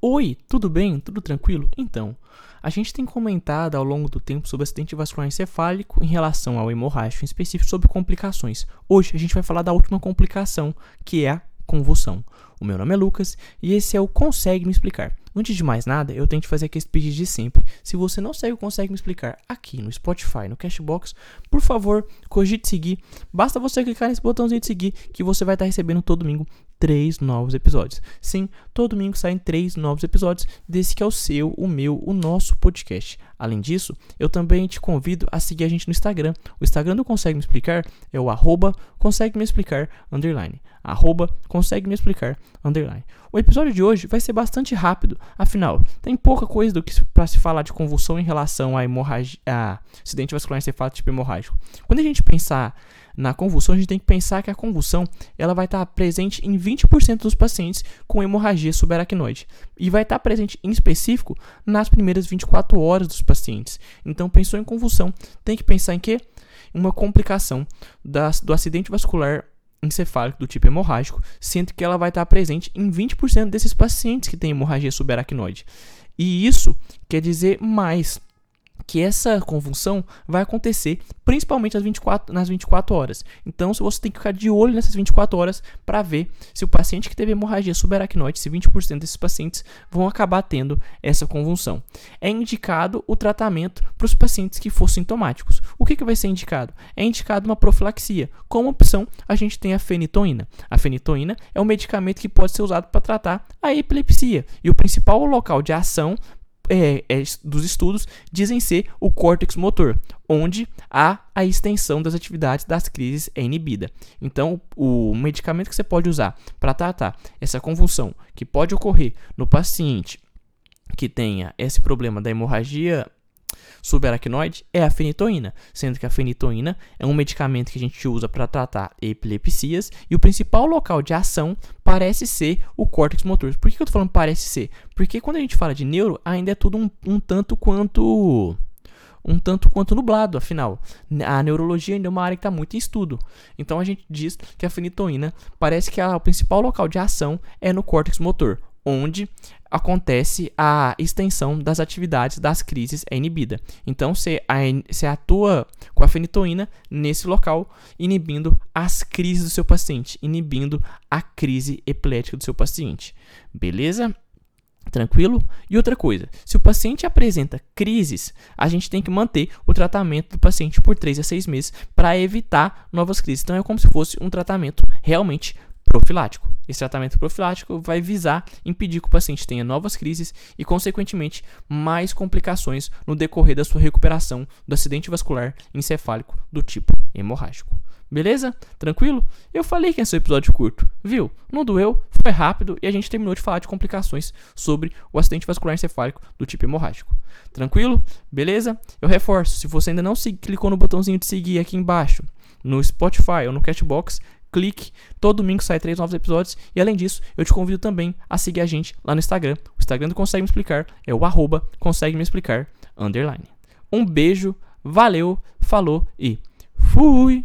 Oi, tudo bem? Tudo tranquilo? Então, a gente tem comentado ao longo do tempo sobre acidente vascular encefálico em relação ao hemorrágico, em específico sobre complicações. Hoje a gente vai falar da última complicação, que é a convulsão. O meu nome é Lucas e esse é o Consegue Me Explicar. Antes de mais nada, eu tenho que fazer aquele pedido de sempre. Se você não segue o Consegue Me Explicar aqui no Spotify, no Cashbox, por favor, cogite seguir. Basta você clicar nesse botãozinho de seguir que você vai estar recebendo todo domingo três novos episódios. Sim, todo domingo saem três novos episódios desse que é o seu, o meu, o nosso podcast. Além disso, eu também te convido a seguir a gente no Instagram. O Instagram do Consegue Me Explicar é o arroba consegue me explicar underline. Arroba consegue me explicar underline. O episódio de hoje vai ser bastante rápido, afinal, tem pouca coisa do que para se falar de convulsão em relação a hemorragia, a acidente vascular encefálico tipo hemorrágico. Quando a gente pensar na convulsão, a gente tem que pensar que a convulsão ela vai estar presente em 20% dos pacientes com hemorragia subaracnoide e vai estar presente em específico nas primeiras 24 horas dos pacientes. Então, pensou em convulsão, tem que pensar em quê? Uma complicação das, do acidente vascular encefálico do tipo hemorrágico, sendo que ela vai estar presente em 20% desses pacientes que têm hemorragia subaracnoide. E isso quer dizer mais que essa convulsão vai acontecer principalmente nas 24, nas 24 horas. Então, se você tem que ficar de olho nessas 24 horas para ver se o paciente que teve hemorragia subaracnoide, se 20% desses pacientes vão acabar tendo essa convulsão. É indicado o tratamento para os pacientes que for sintomáticos. O que, que vai ser indicado? É indicado uma profilaxia. Como opção, a gente tem a fenitoína. A fenitoína é um medicamento que pode ser usado para tratar a epilepsia. E o principal local de ação é, é, dos estudos dizem ser o córtex motor, onde a, a extensão das atividades das crises é inibida. Então, o medicamento que você pode usar para tratar essa convulsão que pode ocorrer no paciente que tenha esse problema da hemorragia subaracnoide é a fenitoína, sendo que a fenitoína é um medicamento que a gente usa para tratar epilepsias e o principal local de ação parece ser o córtex motor. Por que eu estou falando parece ser? Porque quando a gente fala de neuro, ainda é tudo um, um tanto quanto um tanto quanto nublado, afinal. A neurologia ainda é uma área que está muito em estudo. Então a gente diz que a fenitoína parece que a, o principal local de ação é no córtex motor, onde acontece a extensão das atividades das crises é inibida. Então você, atua com a fenitoína nesse local, inibindo as crises do seu paciente, inibindo a crise epilética do seu paciente. Beleza? Tranquilo? E outra coisa, se o paciente apresenta crises, a gente tem que manter o tratamento do paciente por 3 a 6 meses para evitar novas crises. Então é como se fosse um tratamento realmente profilático. Esse tratamento profilático vai visar impedir que o paciente tenha novas crises e, consequentemente, mais complicações no decorrer da sua recuperação do acidente vascular encefálico do tipo hemorrágico. Beleza? Tranquilo? Eu falei que esse é um episódio curto, viu? Não doeu, foi rápido e a gente terminou de falar de complicações sobre o acidente vascular encefálico do tipo hemorrágico. Tranquilo? Beleza? Eu reforço, se você ainda não se clicou no botãozinho de seguir aqui embaixo, no Spotify ou no Cashbox, clique. Todo domingo sai três novos episódios. E além disso, eu te convido também a seguir a gente lá no Instagram. O Instagram do Consegue Me Explicar é o arroba Consegue Me Explicar underline. Um beijo, valeu, falou e fui!